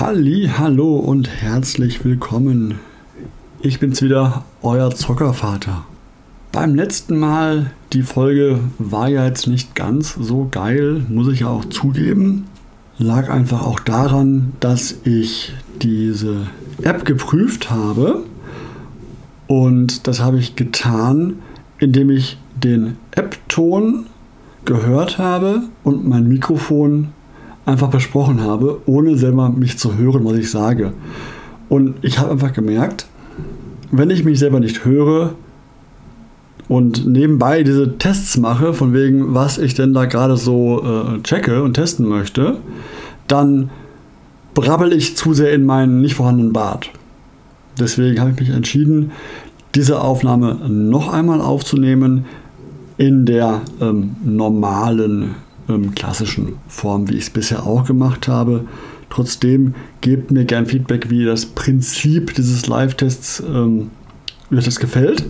Halli, hallo und herzlich willkommen. Ich bin's wieder, euer Zockervater. Beim letzten Mal, die Folge war ja jetzt nicht ganz so geil, muss ich ja auch zugeben. Lag einfach auch daran, dass ich diese App geprüft habe. Und das habe ich getan, indem ich den App-Ton gehört habe und mein Mikrofon einfach besprochen habe, ohne selber mich zu hören, was ich sage. Und ich habe einfach gemerkt, wenn ich mich selber nicht höre und nebenbei diese Tests mache, von wegen, was ich denn da gerade so äh, checke und testen möchte, dann brabbel ich zu sehr in meinen nicht vorhandenen Bart. Deswegen habe ich mich entschieden, diese Aufnahme noch einmal aufzunehmen in der ähm, normalen ähm, klassischen Form, wie ich es bisher auch gemacht habe. Trotzdem gebt mir gern Feedback, wie das Prinzip dieses Live-Tests, ähm, euch das gefällt.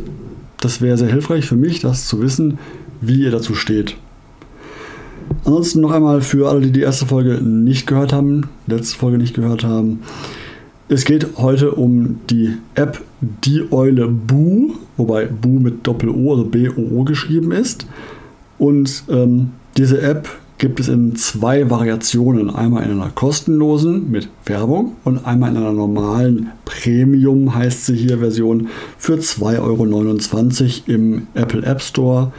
Das wäre sehr hilfreich für mich, das zu wissen, wie ihr dazu steht. Ansonsten noch einmal für alle, die die erste Folge nicht gehört haben, letzte Folge nicht gehört haben. Es geht heute um die App Die Eule Boo, wobei Boo mit Doppel-O, also B-O-O geschrieben ist. Und ähm, diese App gibt es in zwei Variationen. Einmal in einer kostenlosen mit Werbung und einmal in einer normalen Premium, heißt sie hier Version, für 2,29 Euro im Apple App Store.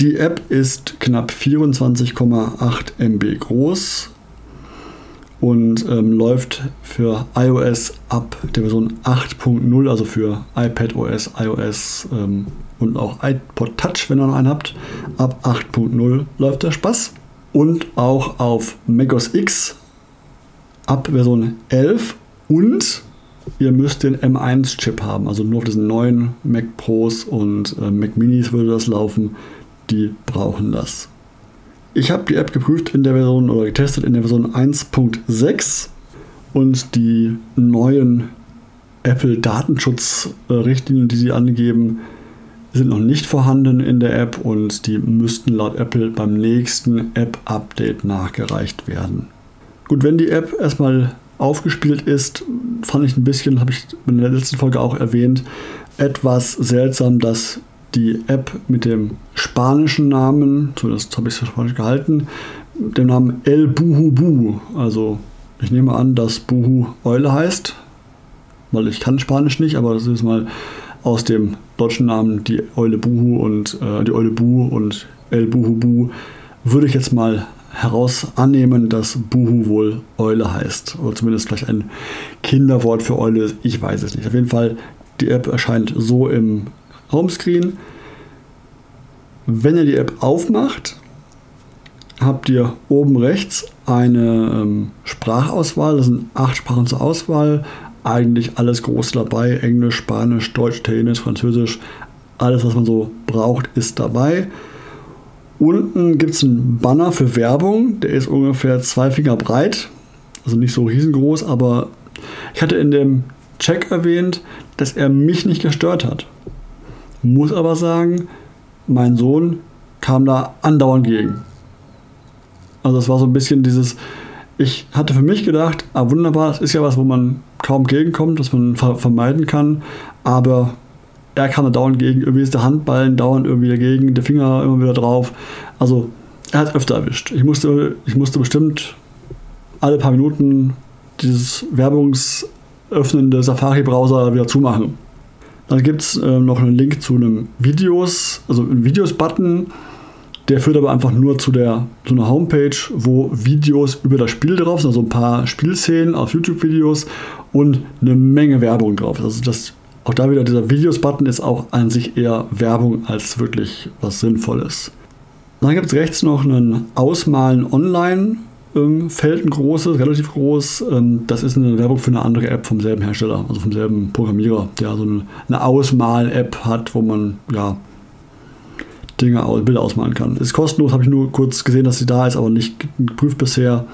Die App ist knapp 24,8 MB groß und ähm, läuft für iOS ab der Version 8.0, also für iPadOS, iOS ähm, und auch iPod Touch, wenn ihr noch einen habt. Ab 8.0 läuft der Spaß. Und auch auf macOS X ab Version 11 und ihr müsst den M1-Chip haben, also nur auf diesen neuen Mac Pros und äh, Mac Minis würde das laufen. Die brauchen das. Ich habe die App geprüft in der Version oder getestet in der Version 1.6 und die neuen Apple Datenschutzrichtlinien, die sie angeben, sind noch nicht vorhanden in der App und die müssten laut Apple beim nächsten App-Update nachgereicht werden. Gut, wenn die App erstmal aufgespielt ist, fand ich ein bisschen, habe ich in der letzten Folge auch erwähnt, etwas seltsam, dass die App mit dem spanischen Namen, zumindest habe ich für Spanisch gehalten, dem Namen El Buhu also ich nehme an, dass Buhu Eule heißt, weil ich kann Spanisch nicht, aber das ist mal aus dem deutschen Namen die Eule Buhu und äh, die Eule Bu und El Buhu Bu würde ich jetzt mal heraus annehmen, dass Buhu wohl Eule heißt. Oder zumindest vielleicht ein Kinderwort für Eule. Ich weiß es nicht. Auf jeden Fall, die App erscheint so im Homescreen. Wenn ihr die App aufmacht, habt ihr oben rechts eine ähm, Sprachauswahl. Das sind acht Sprachen zur Auswahl eigentlich alles groß dabei. Englisch, Spanisch, Deutsch, Italienisch, Französisch. Alles, was man so braucht, ist dabei. Unten gibt es einen Banner für Werbung. Der ist ungefähr zwei Finger breit. Also nicht so riesengroß, aber ich hatte in dem Check erwähnt, dass er mich nicht gestört hat. Muss aber sagen, mein Sohn kam da andauernd gegen. Also es war so ein bisschen dieses, ich hatte für mich gedacht, ah wunderbar, das ist ja was, wo man kaum gegenkommt, was man vermeiden kann, aber er kam da dauernd gegen, irgendwie ist der Handballen dauernd irgendwie dagegen, der Finger immer wieder drauf. Also er hat öfter erwischt. Ich musste, ich musste bestimmt alle paar Minuten dieses werbungsöffnende Safari-Browser wieder zumachen. Dann gibt es äh, noch einen Link zu einem Videos, also einen Videos-Button, der führt aber einfach nur zu, der, zu einer Homepage, wo Videos über das Spiel drauf sind, also ein paar Spielszenen auf YouTube-Videos und eine Menge Werbung drauf. Also das, auch da wieder dieser Videos-Button ist auch an sich eher Werbung als wirklich was Sinnvolles. Dann gibt es rechts noch einen Ausmalen online. Ähm, Feld ein großes, relativ groß. Ähm, das ist eine Werbung für eine andere App vom selben Hersteller, also vom selben Programmierer, der so eine Ausmal-App hat, wo man ja Dinge, Bilder ausmalen kann. Ist kostenlos, habe ich nur kurz gesehen, dass sie da ist, aber nicht geprüft bisher.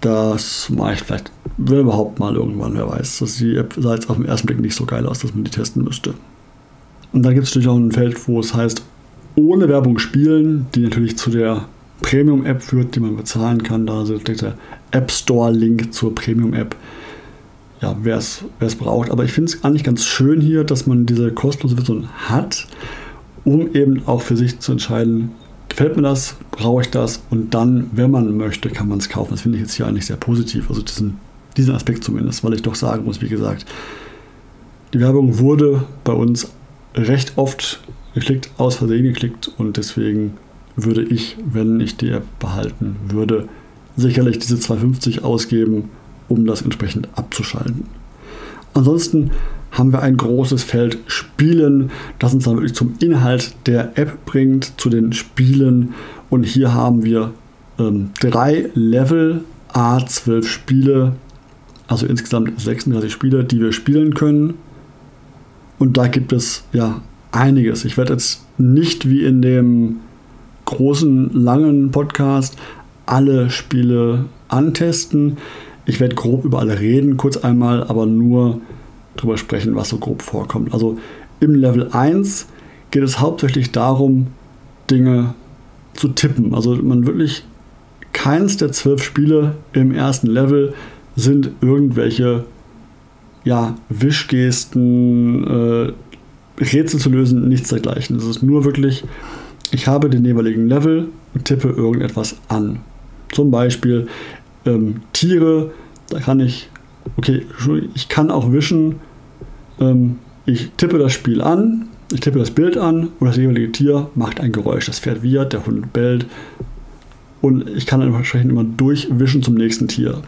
Das mache ich vielleicht, wenn überhaupt mal irgendwann, wer weiß. Das die App sah jetzt auf den ersten Blick nicht so geil aus, dass man die testen müsste. Und dann gibt es natürlich auch ein Feld, wo es heißt, ohne Werbung spielen, die natürlich zu der Premium-App führt, die man bezahlen kann. Da ist der App Store-Link zur Premium-App. Ja, wer es braucht. Aber ich finde es eigentlich ganz schön hier, dass man diese kostenlose Version hat, um eben auch für sich zu entscheiden, gefällt mir das, brauche ich das und dann, wenn man möchte, kann man es kaufen. Das finde ich jetzt hier eigentlich sehr positiv. Also diesen, diesen Aspekt zumindest, weil ich doch sagen muss, wie gesagt, die Werbung wurde bei uns recht oft geklickt, aus Versehen geklickt und deswegen würde ich, wenn ich die App behalten würde, sicherlich diese 250 ausgeben, um das entsprechend abzuschalten. Ansonsten haben wir ein großes Feld Spielen, das uns dann wirklich zum Inhalt der App bringt, zu den Spielen. Und hier haben wir ähm, drei Level, A12 Spiele, also insgesamt 36 Spiele, die wir spielen können. Und da gibt es ja einiges. Ich werde jetzt nicht wie in dem großen, langen Podcast alle Spiele antesten. Ich werde grob über alle reden, kurz einmal, aber nur drüber sprechen, was so grob vorkommt. Also im Level 1 geht es hauptsächlich darum, Dinge zu tippen. Also man wirklich keins der zwölf Spiele im ersten Level sind irgendwelche ja, Wischgesten, äh, Rätsel zu lösen, nichts dergleichen. Es ist nur wirklich, ich habe den jeweiligen Level und tippe irgendetwas an. Zum Beispiel ähm, Tiere, da kann ich, okay, ich kann auch wischen, ähm, ich tippe das Spiel an, ich tippe das Bild an und das jeweilige Tier macht ein Geräusch. Das Pferd wiehert, der Hund bellt und ich kann dann entsprechend immer durchwischen zum nächsten Tier.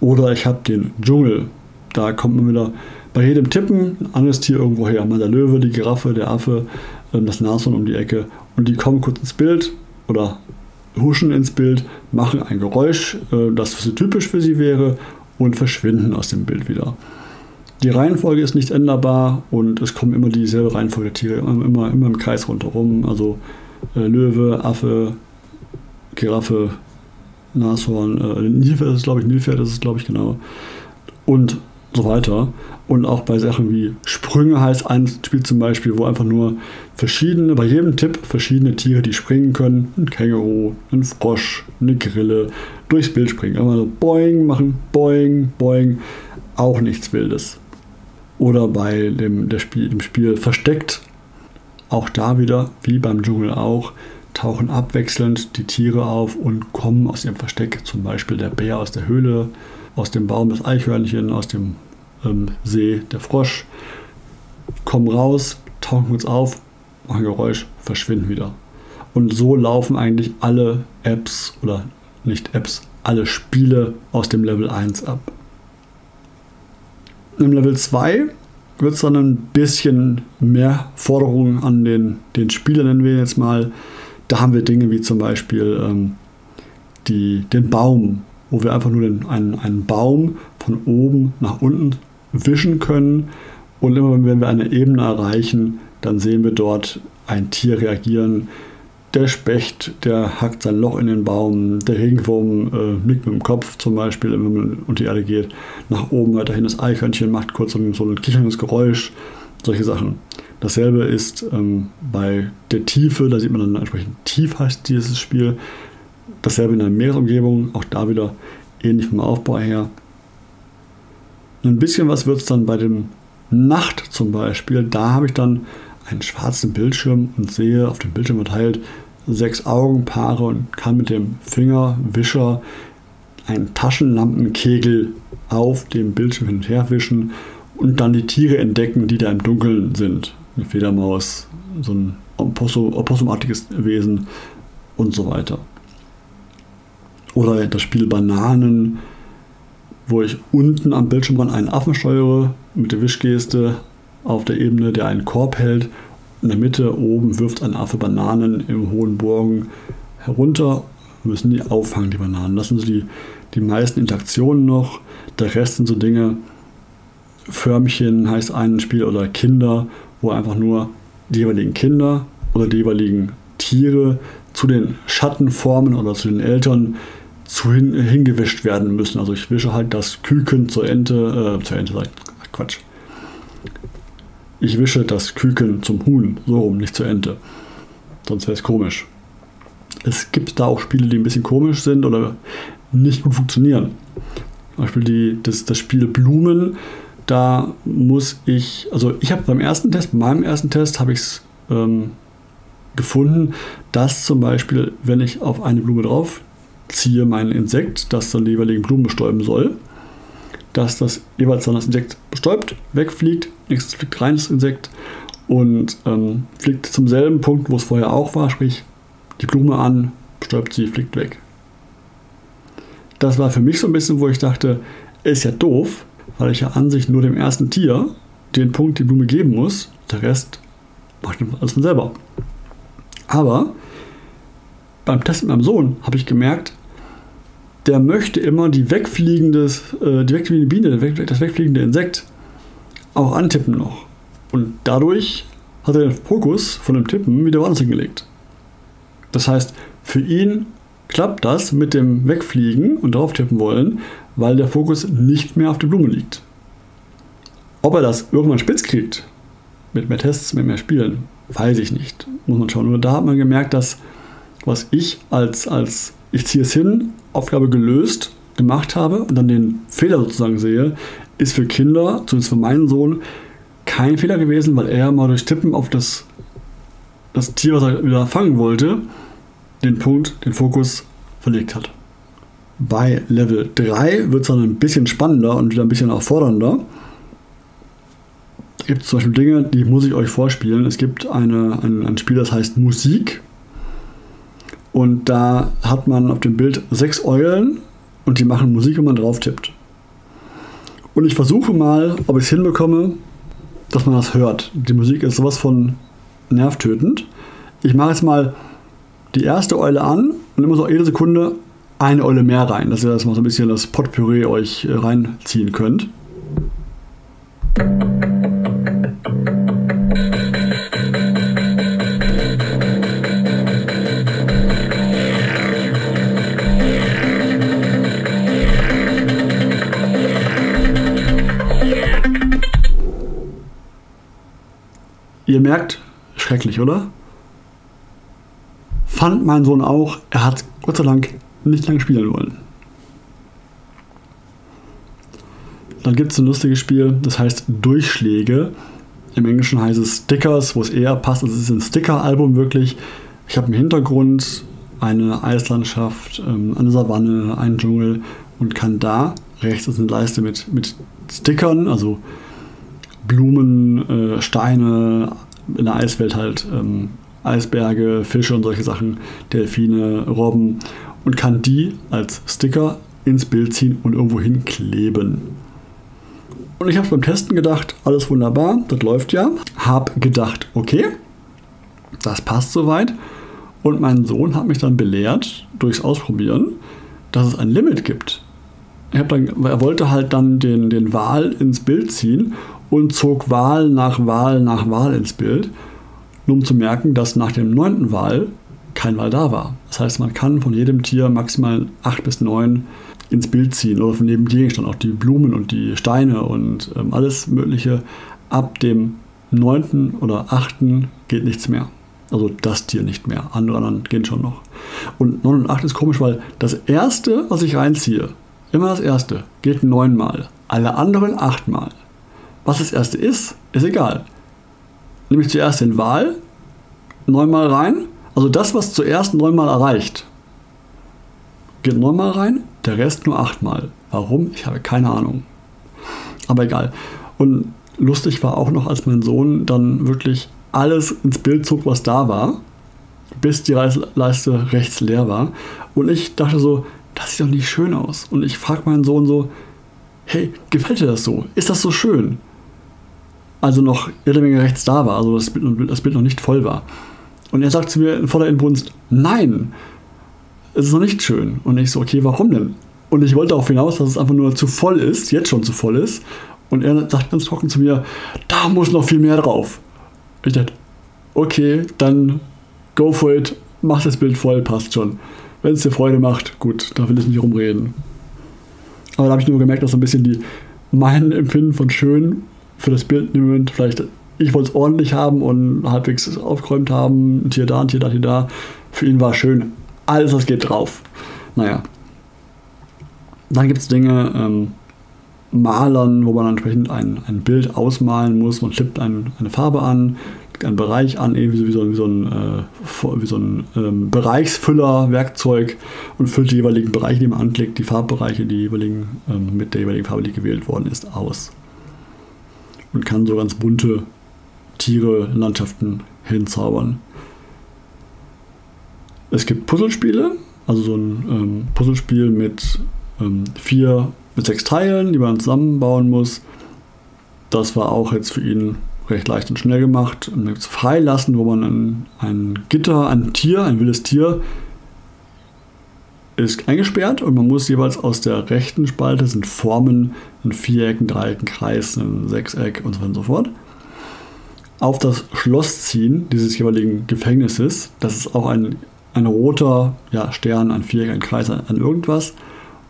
Oder ich habe den Dschungel. Da kommt man wieder bei jedem Tippen anderes Tier irgendwo her. Mal der Löwe, die Giraffe, der Affe, ähm, das Nashorn um die Ecke. Und die kommen kurz ins Bild oder huschen ins Bild, machen ein Geräusch, äh, das für sie typisch für sie wäre und verschwinden aus dem Bild wieder. Die Reihenfolge ist nicht änderbar und es kommen immer dieselbe Reihenfolge Tiere, immer, immer, im Kreis rundherum. Also äh, Löwe, Affe, Giraffe, Nashorn, äh, Nilpferd ist glaube ich, Nilpferd ist es, glaube ich, genau. Und so weiter. Und auch bei Sachen wie Sprünge heißt ein Spiel zum Beispiel, wo einfach nur verschiedene, bei jedem Tipp verschiedene Tiere, die springen können. Ein Känguru, ein Frosch, eine Grille, durchs Bild springen. Einfach so boing machen, boing, boing. Auch nichts Wildes. Oder bei dem, der Spiel, dem Spiel Versteckt, auch da wieder, wie beim Dschungel auch, tauchen abwechselnd die Tiere auf und kommen aus ihrem Versteck. Zum Beispiel der Bär aus der Höhle, aus dem Baum das Eichhörnchen, aus dem ähm, See der Frosch, kommen raus, tauchen uns auf, machen Geräusch, verschwinden wieder. Und so laufen eigentlich alle Apps oder nicht Apps, alle Spiele aus dem Level 1 ab. Im Level 2 wird es dann ein bisschen mehr Forderungen an den, den Spieler, nennen wir jetzt mal. Da haben wir Dinge wie zum Beispiel ähm, die, den Baum, wo wir einfach nur den, einen, einen Baum von oben nach unten wischen können. Und immer wenn wir eine Ebene erreichen, dann sehen wir dort ein Tier reagieren. Der Specht, der hackt sein Loch in den Baum. Der Regenwurm äh, nickt mit dem Kopf zum Beispiel, wenn man unter die Erde geht. Nach oben weiterhin das Eichhörnchen macht kurz so ein kicherndes Geräusch. Solche Sachen. Dasselbe ist ähm, bei der Tiefe, da sieht man dann entsprechend tief heißt dieses Spiel. Dasselbe in der Meeresumgebung, auch da wieder ähnlich vom Aufbau her. Ein bisschen was wird es dann bei dem Nacht zum Beispiel. Da habe ich dann einen schwarzen Bildschirm und sehe auf dem Bildschirm verteilt sechs Augenpaare und kann mit dem Fingerwischer einen Taschenlampenkegel auf dem Bildschirm hin und her wischen und dann die Tiere entdecken, die da im Dunkeln sind. Eine Fledermaus, so ein Oppossumartiges Wesen und so weiter. Oder das Spiel Bananen, wo ich unten am Bildschirmrand einen Affen steuere mit der Wischgeste auf der Ebene, der einen Korb hält. In der Mitte oben wirft ein Affe Bananen im hohen Bogen herunter. Müssen die auffangen, die Bananen. Das sind so die, die meisten Interaktionen noch. Der Rest sind so Dinge, Förmchen heißt ein Spiel oder Kinder, wo einfach nur die jeweiligen Kinder oder die jeweiligen Tiere zu den Schattenformen oder zu den Eltern zu hin, hingewischt werden müssen. Also ich wische halt das Küken zur Ente, äh, zur Ente, sag ich, Quatsch. Ich wische das Küken zum Huhn, so rum, nicht zur Ente. sonst wäre es komisch. Es gibt da auch Spiele, die ein bisschen komisch sind oder nicht gut funktionieren. Zum Beispiel die, das, das Spiel Blumen, da muss ich, also ich habe beim ersten Test, bei meinem ersten Test habe ich es ähm, gefunden, dass zum Beispiel, wenn ich auf eine Blume drauf ziehe, mein Insekt, das dann die jeweiligen Blumen bestäuben soll, dass das jeweils dann das Insekt bestäubt, wegfliegt, nächstes fliegt rein das Insekt und ähm, fliegt zum selben Punkt, wo es vorher auch war, sprich die Blume an, bestäubt sie, fliegt weg. Das war für mich so ein bisschen, wo ich dachte, ist ja doof, weil ich ja an sich nur dem ersten Tier den Punkt die Blume geben muss. Der Rest macht alles von selber. Aber beim Test mit meinem Sohn habe ich gemerkt, der möchte immer die wegfliegende, äh, die wegfliegende Biene, das wegfliegende Insekt auch antippen noch. Und dadurch hat er den Fokus von dem Tippen wieder woanders hingelegt. Das heißt, für ihn klappt das mit dem Wegfliegen und darauf tippen wollen, weil der Fokus nicht mehr auf der Blume liegt. Ob er das irgendwann spitz kriegt, mit mehr Tests, mit mehr Spielen, weiß ich nicht. Muss man schauen. Nur da hat man gemerkt, dass was ich als, als ich ziehe es hin, Aufgabe gelöst gemacht habe und dann den Fehler sozusagen sehe, ist für Kinder, zumindest für meinen Sohn, kein Fehler gewesen, weil er mal durch Tippen auf das, das Tier, was er wieder fangen wollte, den Punkt, den Fokus verlegt hat. Bei Level 3 wird es dann ein bisschen spannender und wieder ein bisschen erfordernder. Es gibt zum Beispiel Dinge, die muss ich euch vorspielen. Es gibt eine, ein, ein Spiel, das heißt Musik. Und da hat man auf dem Bild sechs Eulen und die machen Musik, wenn man drauf tippt. Und ich versuche mal, ob ich es hinbekomme, dass man das hört. Die Musik ist sowas von nervtötend. Ich mache jetzt mal die erste Eule an und immer so jede Sekunde eine Eule mehr rein, dass ihr das mal so ein bisschen das Potpüree euch äh, reinziehen könnt. Ihr merkt, schrecklich, oder? Fand mein Sohn auch, er hat Gott sei Dank nicht lange spielen wollen. Dann gibt es ein lustiges Spiel, das heißt Durchschläge. Im Englischen heißt es Stickers, wo es eher passt. Also es ist ein Sticker-Album wirklich. Ich habe im Hintergrund eine Eislandschaft, ähm, eine Savanne, einen Dschungel und kann da, rechts ist eine Leiste mit, mit Stickern, also Blumen, äh, Steine, in der Eiswelt halt ähm, Eisberge, Fische und solche Sachen, Delfine, Robben und kann die als Sticker ins Bild ziehen und irgendwo hinkleben. Und ich habe beim Testen gedacht, alles wunderbar, das läuft ja. Hab gedacht, okay, das passt soweit. Und mein Sohn hat mich dann belehrt, durchs Ausprobieren, dass es ein Limit gibt. Dann, er wollte halt dann den, den Wal ins Bild ziehen und zog Wahl nach Wahl nach Wahl ins Bild, nur um zu merken, dass nach dem neunten Wal kein Wal da war. Das heißt, man kann von jedem Tier maximal acht bis neun ins Bild ziehen oder von jedem Gegenstand, auch die Blumen und die Steine und ähm, alles Mögliche. Ab dem neunten oder achten geht nichts mehr. Also das Tier nicht mehr. Andere anderen gehen schon noch. Und 9 und 8 ist komisch, weil das erste, was ich reinziehe, immer das erste, geht neunmal. Alle anderen achtmal. Was das erste ist, ist egal. Nämlich zuerst den Wahl, neunmal rein. Also das, was zuerst neunmal erreicht, geht neunmal rein, der Rest nur achtmal. Warum? Ich habe keine Ahnung. Aber egal. Und lustig war auch noch, als mein Sohn dann wirklich alles ins Bild zog, was da war, bis die Leiste rechts leer war. Und ich dachte so, das sieht doch nicht schön aus. Und ich frage meinen Sohn so, hey, gefällt dir das so? Ist das so schön? Also noch jede Menge rechts da war, also das Bild, das Bild noch nicht voll war. Und er sagt zu mir in voller Inbrunst, nein, es ist noch nicht schön. Und ich so, okay, warum denn? Und ich wollte darauf hinaus, dass es einfach nur zu voll ist, jetzt schon zu voll ist. Und er sagt ganz trocken zu mir, da muss noch viel mehr drauf. Ich dachte, okay, dann go for it, mach das Bild voll, passt schon. Wenn es dir Freude macht, gut, da will ich nicht rumreden. Aber da habe ich nur gemerkt, dass so ein bisschen die, mein Empfinden von schön für das Bild Moment vielleicht ich wollte es ordentlich haben und halbwegs aufgeräumt haben. Ein Tier da, ein Tier da, ein Tier da. Für ihn war schön. Alles, was geht drauf. Naja. Dann gibt es Dinge, ähm, Malern, wo man entsprechend ein, ein Bild ausmalen muss. Man klippt ein, eine Farbe an, einen Bereich an, wie so, wie so, wie so ein, äh, wie so ein ähm, Bereichsfüller-Werkzeug und füllt die jeweiligen Bereiche, die man anklickt, die Farbbereiche, die jeweiligen, ähm, mit der jeweiligen Farbe, die gewählt worden ist, aus. Und kann so ganz bunte Tiere, Landschaften hinzaubern. Es gibt Puzzlespiele, also so ein ähm, Puzzlespiel mit ähm, vier, mit sechs Teilen, die man zusammenbauen muss. Das war auch jetzt für ihn recht leicht und schnell gemacht. Und dann gibt es Freilassen, wo man ein, ein Gitter, ein Tier, ein wildes Tier ist eingesperrt und man muss jeweils aus der rechten Spalte sind Formen, ein Viereck, ein Dreieck, ein Kreis, ein Sechseck und so weiter und so fort. Auf das Schloss ziehen dieses jeweiligen Gefängnisses, das ist auch ein, ein roter ja, Stern, ein Viereck, ein Kreis, ein irgendwas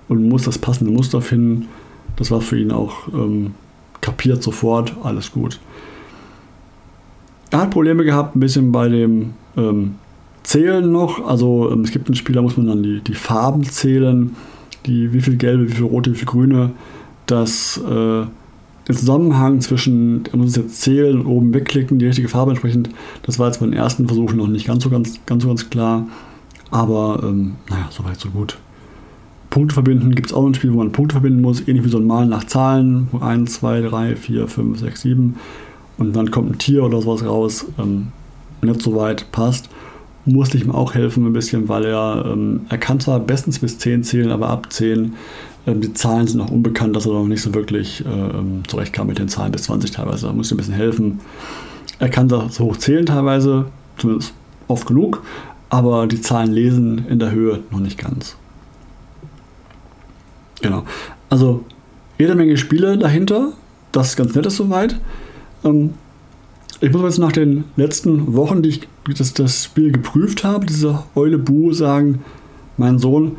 und muss das passende Muster finden. Das war für ihn auch ähm, kapiert sofort, alles gut. Er hat Probleme gehabt, ein bisschen bei dem ähm, Zählen noch. Also ähm, es gibt ein Spiel, da muss man dann die, die Farben zählen, die, wie viel gelbe, wie viel rote, wie viel grüne. Das äh, den Zusammenhang zwischen, er muss es jetzt zählen oben wegklicken, die richtige Farbe entsprechend, das war jetzt bei den ersten Versuchen noch nicht ganz so ganz, ganz, so ganz klar. Aber ähm, naja, soweit so gut. Punkte verbinden gibt es auch ein Spiel, wo man Punkte verbinden muss, ähnlich wie so ein Malen nach Zahlen. 1, 2, 3, 4, 5, 6, 7 und dann kommt ein Tier oder sowas raus, ähm, nicht so weit passt, musste ich ihm auch helfen ein bisschen, weil er, ähm, er kann zwar bestens bis 10 zählen, aber ab 10 ähm, die Zahlen sind noch unbekannt, dass er noch nicht so wirklich äh, ähm, zurechtkam mit den Zahlen bis 20 teilweise. Da musste ich ein bisschen helfen. Er kann da so hoch zählen teilweise, zumindest oft genug, aber die Zahlen lesen in der Höhe noch nicht ganz. Genau. Also jede Menge Spiele dahinter. Das ist ganz nett soweit. Ähm, ich muss jetzt nach den letzten Wochen, die ich das, das Spiel geprüft habe, diese Eule Bu, sagen, mein Sohn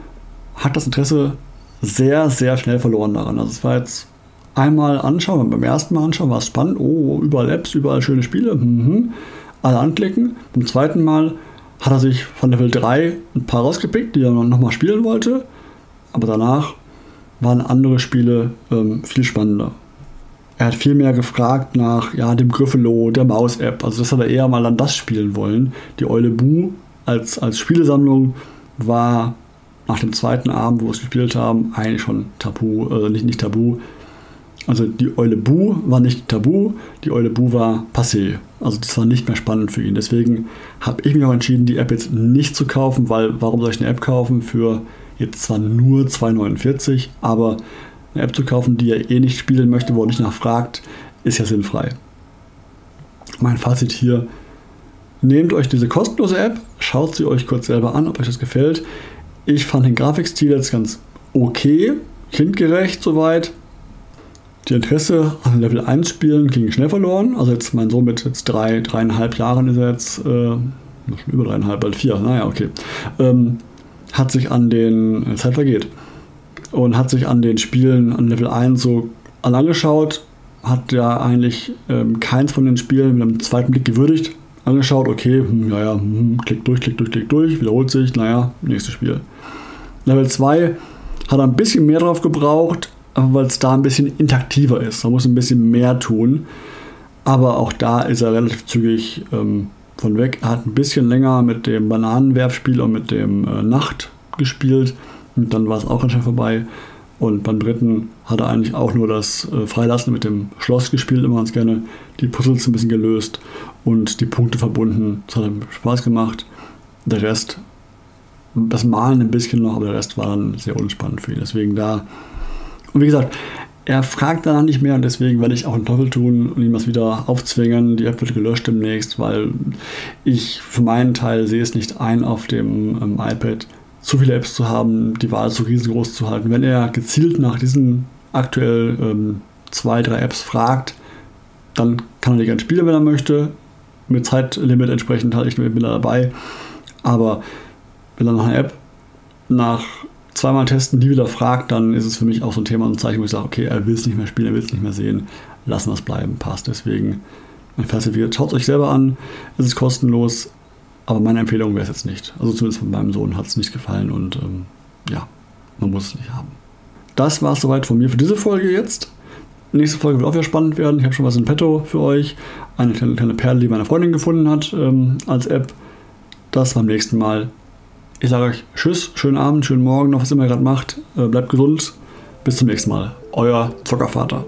hat das Interesse sehr, sehr schnell verloren daran. Also es war jetzt einmal anschauen, beim ersten Mal anschauen war es spannend, oh, überall Apps, überall schöne Spiele, mhm. alle anklicken. Beim zweiten Mal hat er sich von Level 3 ein paar rausgepickt, die er nochmal spielen wollte, aber danach waren andere Spiele ähm, viel spannender. Er hat viel mehr gefragt nach ja, dem Griffelo, der Maus-App. Also das hat er eher mal dann das spielen wollen. Die Eule Bu als, als Spielesammlung war nach dem zweiten Abend, wo wir es gespielt haben, eigentlich schon tabu, äh, nicht, nicht tabu. Also die Eule Bu war nicht tabu, die Eule Bu war passé. Also das war nicht mehr spannend für ihn. Deswegen habe ich mich auch entschieden, die App jetzt nicht zu kaufen, weil warum soll ich eine App kaufen für jetzt zwar nur 2,49, aber eine App zu kaufen, die er eh nicht spielen möchte, wo er nicht nachfragt, ist ja sinnfrei. Mein Fazit hier, nehmt euch diese kostenlose App, schaut sie euch kurz selber an, ob euch das gefällt. Ich fand den Grafikstil jetzt ganz okay, kindgerecht soweit. Die Interesse an Level 1 Spielen ging schnell verloren. Also jetzt mein Sohn mit jetzt drei, dreieinhalb Jahren ist er jetzt, äh, schon über dreieinhalb, bald vier, naja, okay. Ähm, hat sich an den, Zeit vergeht, und hat sich an den Spielen an Level 1 so angeschaut, hat ja eigentlich ähm, keins von den Spielen mit einem zweiten Blick gewürdigt, angeschaut, okay, hm, ja, hm, klick durch, klick durch, klick durch, wiederholt sich, naja, nächstes Spiel. Level 2 hat er ein bisschen mehr drauf gebraucht, weil es da ein bisschen interaktiver ist. Man muss ein bisschen mehr tun. Aber auch da ist er relativ zügig ähm, von weg. Er hat ein bisschen länger mit dem Bananenwerfspiel und mit dem äh, Nacht gespielt. Und dann war es auch ganz schnell vorbei. Und beim dritten hat er eigentlich auch nur das äh, Freilassen mit dem Schloss gespielt, immer ganz gerne. Die Puzzles ein bisschen gelöst und die Punkte verbunden. Das hat ihm Spaß gemacht. Der Rest, das Malen ein bisschen noch, aber der Rest war dann sehr unspannend für ihn. Deswegen da. Und wie gesagt, er fragt danach nicht mehr und deswegen werde ich auch einen Teufel tun und ihm das wieder aufzwingen. Die App wird gelöscht demnächst, weil ich für meinen Teil sehe es nicht ein, auf dem ähm, iPad zu viele Apps zu haben, die Wahl so riesengroß zu halten. Wenn er gezielt nach diesen aktuell ähm, zwei, drei Apps fragt, dann kann er die gerne spielen, wenn er möchte. Mit Zeitlimit entsprechend halte ich bin da dabei. Aber wenn er nach einer App nach zweimal testen, die wieder fragt, dann ist es für mich auch so ein Thema und ein Zeichen, wo ich sage, okay, er will es nicht mehr spielen, er will es nicht mehr sehen, lassen wir es bleiben, passt. Deswegen falsifiziert. Schaut es euch selber an, es ist kostenlos, aber meine Empfehlung wäre es jetzt nicht. Also zumindest von meinem Sohn hat es nicht gefallen und ähm, ja, man muss es nicht haben. Das war es soweit von mir für diese Folge jetzt. Nächste Folge wird auch wieder spannend werden. Ich habe schon was in petto für euch. Eine kleine, kleine Perle, die meine Freundin gefunden hat ähm, als App. Das beim nächsten Mal. Ich sage euch Tschüss, schönen Abend, schönen Morgen, noch was immer ihr gerade macht. Äh, bleibt gesund. Bis zum nächsten Mal. Euer Zockervater.